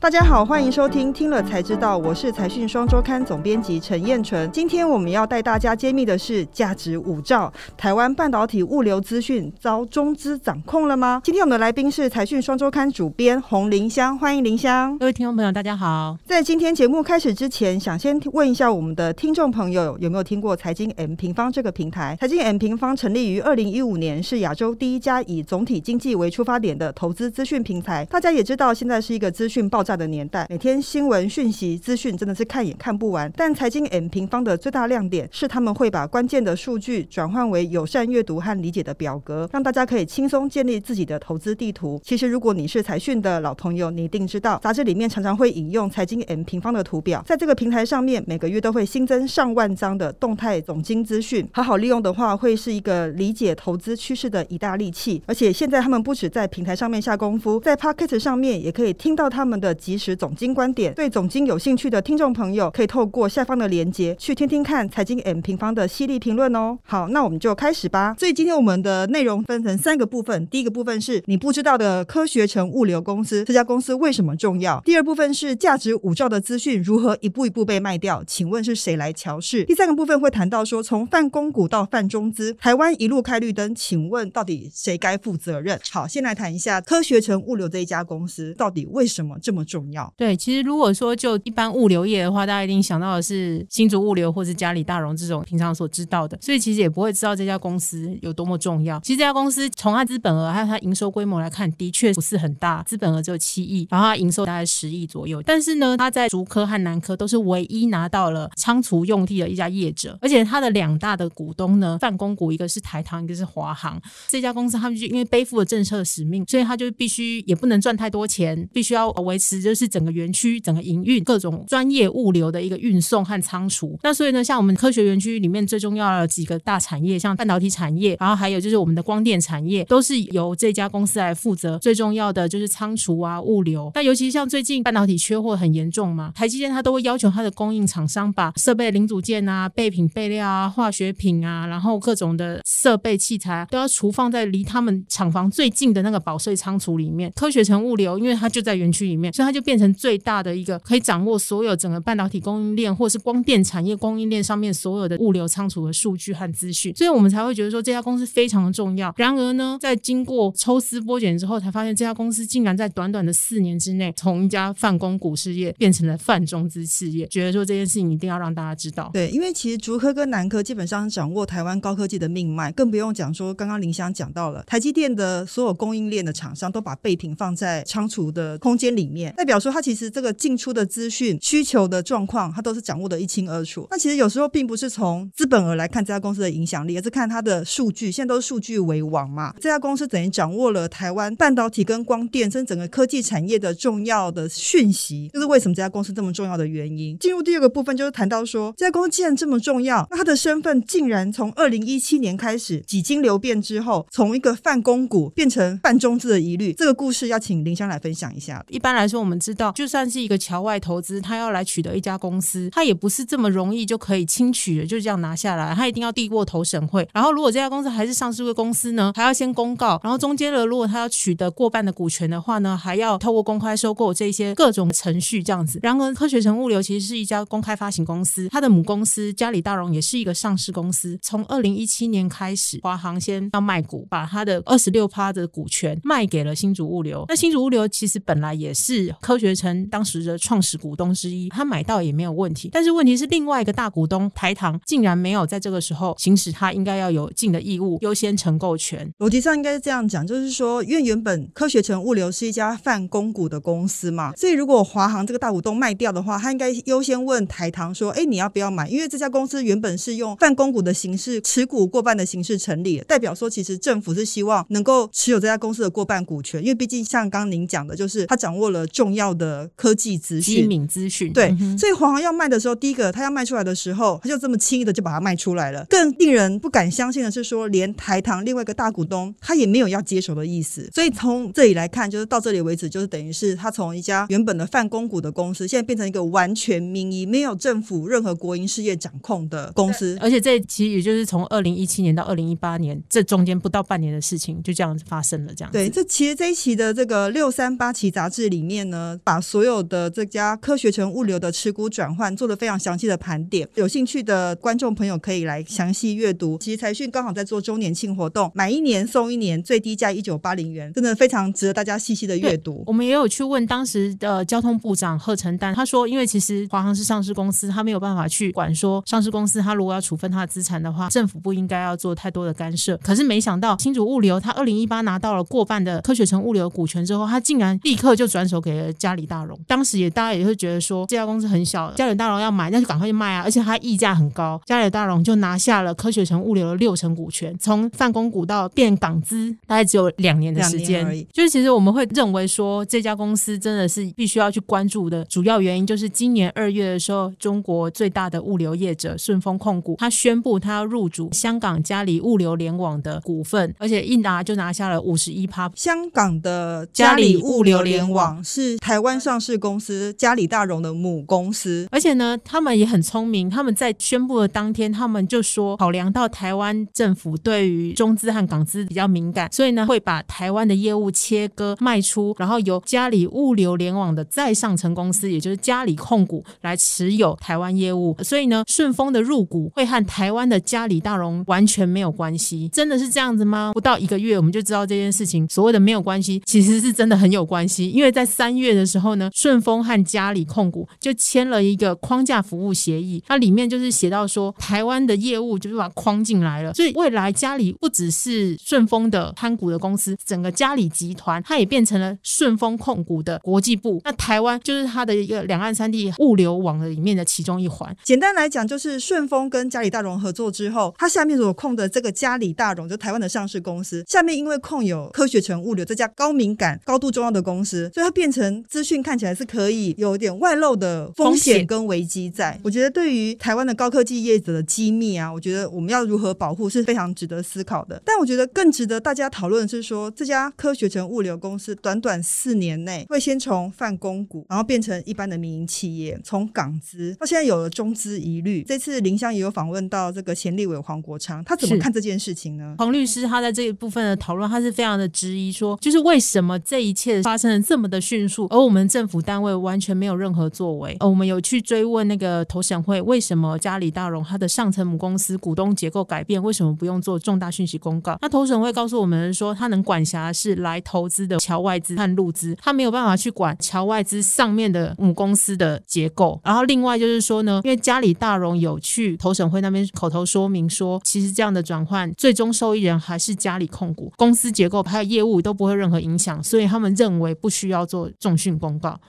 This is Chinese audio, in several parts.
大家好，欢迎收听听了才知道，我是财讯双周刊总编辑陈彦纯。今天我们要带大家揭秘的是价值五兆台湾半导体物流资讯遭中资掌控了吗？今天我们的来宾是财讯双周刊主编洪林香，欢迎林香。各位听众朋友，大家好。在今天节目开始之前，想先问一下我们的听众朋友有没有听过财经 M 平方这个平台？财经 M 平方成立于二零一五年，是亚洲第一家以总体经济为出发点的投资资讯平台。大家也知道，现在是一个资讯爆炸的年代，每天新闻讯息资讯真的是看也看不完。但财经 M 平方的最大亮点是他们会把关键的数据转换为友善阅读和理解的表格，让大家可以轻松建立自己的投资地图。其实，如果你是财讯的老朋友，你一定知道，杂志里面常常会引用财经 M 平方的图表。在这个平台上面，每个月都会新增上万张的动态总经资讯，好好利用的话，会是一个理解投资趋势的一大利器。而且现在他们不止在平台上面下功夫，在 Pocket 上面也可以听到他们的即时总经观点。对总经有兴趣的听众朋友，可以透过下方的链接去听听看财经 M 平方的犀利评论哦。好，那我们就开始吧。所以今天我们的内容分成三个部分，第一个部分是你不知道的科学城物流公司，这家公司为什么重要？第二部分是价值五兆的资讯如何一步一步被卖掉？请问是谁来乔释？第三个部分会谈到说，从泛公股到泛中资，台湾一路开绿灯，请问到底谁该负责任？好，先来谈一下科学城物流这一家公司到底为什么这么重要？对，其实如果说就一般物流业的话，大家一定想到的是新竹物流或是嘉里大荣这种平常所知道的，所以其实也不会知道这家公司有多么重要。其实这家公司从它资本额还有它营收规模来看，的确不是很大，资本额只有七亿，然后它营收大概十亿左右。但是呢，它在竹科和南科都是唯一拿到了仓储用地的一家业者，而且它的两大的股东呢，范公股一个是台糖，一个是华航。这家公司他们就因为背负了政策使命，所以他就必须也不能赚太多钱，必须要维持就是整个园区整个营运各种专业物流的一个运送和仓储。那所以呢，像我们科学园区里面最重要的几个大产业，像半导体产业，然后还有就是我们的光电产业，都是由这家公司来负责。最重要的就是仓储啊、物流。那尤其像最近半导体缺货很严重嘛，台积电它都会要求它的供应厂商把设备零组件啊、备品备料啊、化学品啊，然后各种的设备器材都要储放在离他们厂房最近的那个保税仓储里面。科学城物流，因为它就在园区里面，所以它就变成最大的一个可以掌握所有整个半导体供应链或是光电产业供应链上面所有的物流仓储的数据和资讯，所以我们才会觉得说这家公司非常的重要。然而呢，在经过抽丝剥茧之后，才发现这家公司竟然在短短的四年之内，从一家泛公股事业变成了泛中资事业。觉得说这件事情一定要让大家知道。对，因为其实竹科跟南科基本上掌握台湾高科技的命脉，更不用讲说刚刚林香讲到了台积电的所有供应链的厂商都把备品放在仓储的空间里面，代表说他其实这个进出的资讯、需求的状况，他都是掌握的一清二楚。那其实有时候并不是从资本额来看这家公司的影响力，而是看它的数据。现在都是数据为王嘛，这家公司等于掌握了台湾半导体跟光电，甚至整个科技产业的重要的讯息，就是为什么这家公司这么重要的原因。进入第二个部分，就是谈到说这家公司既然这么重要，那它的身份竟然从二零一七年开始几经流变之后，从一个泛公股变成泛中资的疑虑，这个故事要请林香来分享一下。一般来说，我们我们知道，就算是一个侨外投资，他要来取得一家公司，他也不是这么容易就可以轻取的，就这样拿下来，他一定要递过投审会。然后，如果这家公司还是上市的公司呢，还要先公告。然后中间的，如果他要取得过半的股权的话呢，还要透过公开收购这些各种程序这样子。然而，科学城物流其实是一家公开发行公司，它的母公司嘉里大荣也是一个上市公司。从二零一七年开始，华航先要卖股，把它的二十六趴的股权卖给了新竹物流。那新竹物流其实本来也是科学城当时的创始股东之一，他买到也没有问题。但是问题是，另外一个大股东台糖竟然没有在这个时候行使他应该要有尽的义务，优先承购权。逻辑上应该是这样讲，就是说，因为原本科学城物流是一家泛公股的公司嘛，所以如果华航这个大股东卖掉的话，他应该优先问台糖说：“哎，你要不要买？”因为这家公司原本是用泛公股的形式持股过半的形式成立，代表说其实政府是希望能够持有这家公司的过半股权，因为毕竟像刚刚您讲的，就是他掌握了重要的科技资讯、机敏资讯。对，所以华航要卖的时候，第一个他要卖出来的时候，他就这么轻易的就把它卖出来了。更令人不敢相信的是说，连台糖另外一个大股东他也没有要接手的意思。所以从这里来看，就是到这里为止，就是等于是他从一家原本的泛公股的公司，现在变成一个完全民营、没有政府任何国营事业掌控的公司。而且这其实也就是从二零一七年到二零一八年这中间不到半年的事情，就这样子发生了。这样子。对，这其实这一期的这个六三八期杂志里面呢，把所有的这家科学城物流的持股转换做了非常详细的盘点。有兴趣的观众朋友可以来详细阅读。其实财讯刚好在做周年庆活动，买一年送一年，最低价一九八零元，真的非常值得大家细细的阅读。我们也有去问当时的交通部长贺陈旦，他说，因为其实华航是上市公司，他没有办法去管说上市公司他如果要处分他的资产的话，政府不应该要做太多的干涉。可是没想到新竹物流，他二零一八拿到了过半的科学城物流股权之后，他竟然立刻就转手给了嘉里大荣。当时也大家也会觉得说这家公司很小，嘉里大荣要买那就赶快去卖啊，而且它溢价很高，嘉里大荣就拿下了科学城物流的六成股权，从泛公股到变港资，大概只有两年的时间而已。就是其实我们会认为说这家公司真的是必须要去关注的主要原因，就是今年二月的时候，中国最大的物流业者顺丰控股，他宣布他要入主香港嘉里物流联网的股份，而且一拿就拿下了五十一趴。香港的嘉里物流联网是台湾上市公司嘉里大荣的母公司，而且呢，他们也很聪明，他们在宣布的当天，他们就说考量到台湾政府对于中资和港资比较敏感，所以呢，会把台湾的业务切割卖出，然后由嘉里物流联网的再上层公司，也就是嘉里控股来持有台湾业务。所以呢，顺丰的入股会和台湾的嘉里大荣完全没有关系。真的是这样子吗？不到一个月，我们就知道这件事情。所谓的没有关系，其实是真的很有关系，因为在三月的时候呢，顺丰和嘉里控股就签了一个框架服务协议，它里面就是写到说，台湾的业务就是把它框进来了，所以未来嘉里不只是顺丰的参股的公司，整个嘉里集团它也变成了顺丰控股的国际部，那台湾就是它的一个两岸三地物流网的里面的其中一环。简单来讲，就是顺丰跟嘉里大荣合作之后，它下面所控的这个嘉里大荣，就台湾的上市公司，下面因为控有科学城物流这家高敏感、高度重要的公司，所以它变成资讯看起来是可以有点外漏的风险跟危机在。我觉得对于台湾的高科技业者的机密啊，我觉得我们要如何保护是非常值得思考的。但我觉得更值得大家讨论的是说，这家科学城物流公司短短四年内会先从泛公股，然后变成一般的民营企业，从港资到现在有了中资疑虑。这次林香也有访问到这个前立委黄国昌，他怎么看这件事情呢？黄律师他在这一部分的讨论，他是非常的质疑说，就是为什么这一切发生的这么的迅速，而我们政府单位完全没有任何作为。呃，我们有去追问那个投审会，为什么嘉里大荣它的上层母公司股东结构改变，为什么不用做重大讯息公告？那投审会告诉我们说，他能管辖是来投资的侨外资和陆资，他没有办法去管侨外资上面的母公司的结构。然后另外就是说呢，因为嘉里大荣有去投审会那边口头说明说，其实这样的转换最终受益人还是嘉里控股，公司结构还有业务都不会任何影响，所以他们认为不需要做重讯公告。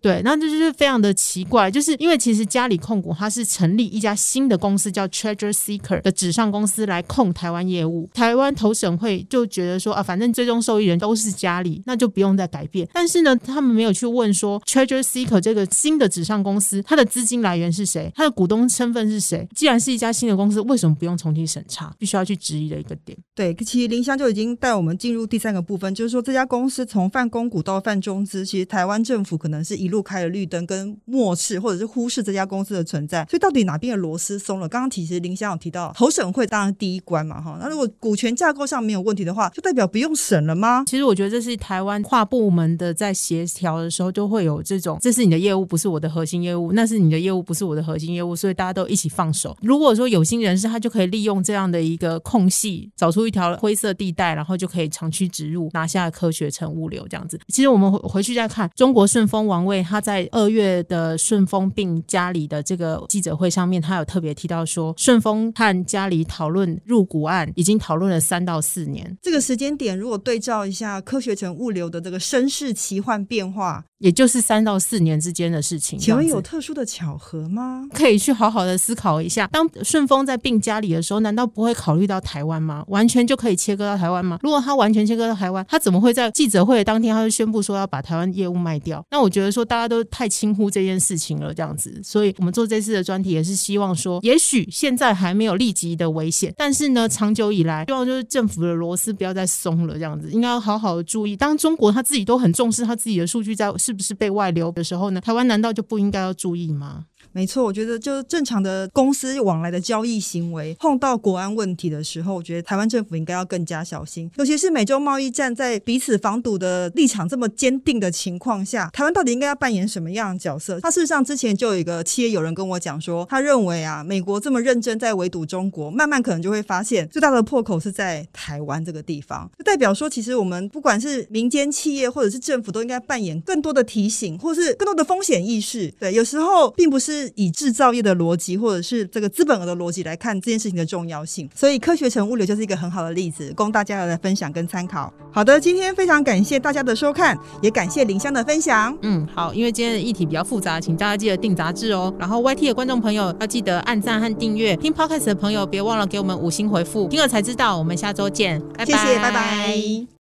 对，那这就是非常的奇怪，就是因为其实嘉里控股它是成立一家新的公司叫 Treasure Seeker 的纸上公司来控台湾业务。台湾投审会就觉得说啊，反正最终受益人都是嘉里，那就不用再改变。但是呢，他们没有去问说 Treasure Seeker 这个新的纸上公司它的资金来源是谁，它的股东身份是谁？既然是一家新的公司，为什么不用重新审查？必须要去质疑的一个点。对，其实林香就已经带我们进入第三个部分，就是说这家公司从泛公股到泛中资，其实台湾政府可能是一路开了绿灯，跟漠视或者是忽视这家公司的存在。所以到底哪边的螺丝松了？刚刚其实林襄有提到投审会当然第一关嘛，哈。那如果股权架构上没有问题的话，就代表不用审了吗？其实我觉得这是台湾跨部门的在协调的时候就会有这种，这是你的业务，不是我的核心业务；那是你的业务，不是我的核心业务，所以大家都一起放手。如果说有心人士，他就可以利用这样的一个空隙，找出一条灰色地带，然后就可以长驱直入，拿下科学城物流这样子。其实我们回回去再看中国顺丰王位卫，他在二月的顺丰并家里的这个记者会上面，他有特别提到说，顺丰和家里讨论入股案已经讨论了三到四年。这个时间点，如果对照一下科学城物流的这个身世奇幻变化。也就是三到四年之间的事情，请问有特殊的巧合吗？可以去好好的思考一下。当顺丰在并家里的时候，难道不会考虑到台湾吗？完全就可以切割到台湾吗？如果他完全切割到台湾，他怎么会在记者会的当天他就宣布说要把台湾业务卖掉？那我觉得说大家都太轻忽这件事情了，这样子。所以我们做这次的专题也是希望说，也许现在还没有立即的危险，但是呢，长久以来，希望就是政府的螺丝不要再松了，这样子应该要好好的注意。当中国他自己都很重视他自己的数据在。是不是被外流的时候呢？台湾难道就不应该要注意吗？没错，我觉得就正常的公司往来的交易行为，碰到国安问题的时候，我觉得台湾政府应该要更加小心。尤其是美洲贸易战在彼此防堵的立场这么坚定的情况下，台湾到底应该要扮演什么样的角色？他事实上之前就有一个企业有人跟我讲说，他认为啊，美国这么认真在围堵中国，慢慢可能就会发现最大的破口是在台湾这个地方，就代表说，其实我们不管是民间企业或者是政府，都应该扮演更多的提醒，或是更多的风险意识。对，有时候并不是是以制造业的逻辑，或者是这个资本额的逻辑来看这件事情的重要性。所以，科学城物流就是一个很好的例子，供大家来分享跟参考。好的，今天非常感谢大家的收看，也感谢林香的分享。嗯，好，因为今天的议题比较复杂，请大家记得订杂志哦。然后，YT 的观众朋友要记得按赞和订阅，听 Podcast 的朋友别忘了给我们五星回复。听了才知道，我们下周见，拜拜，谢谢，拜拜。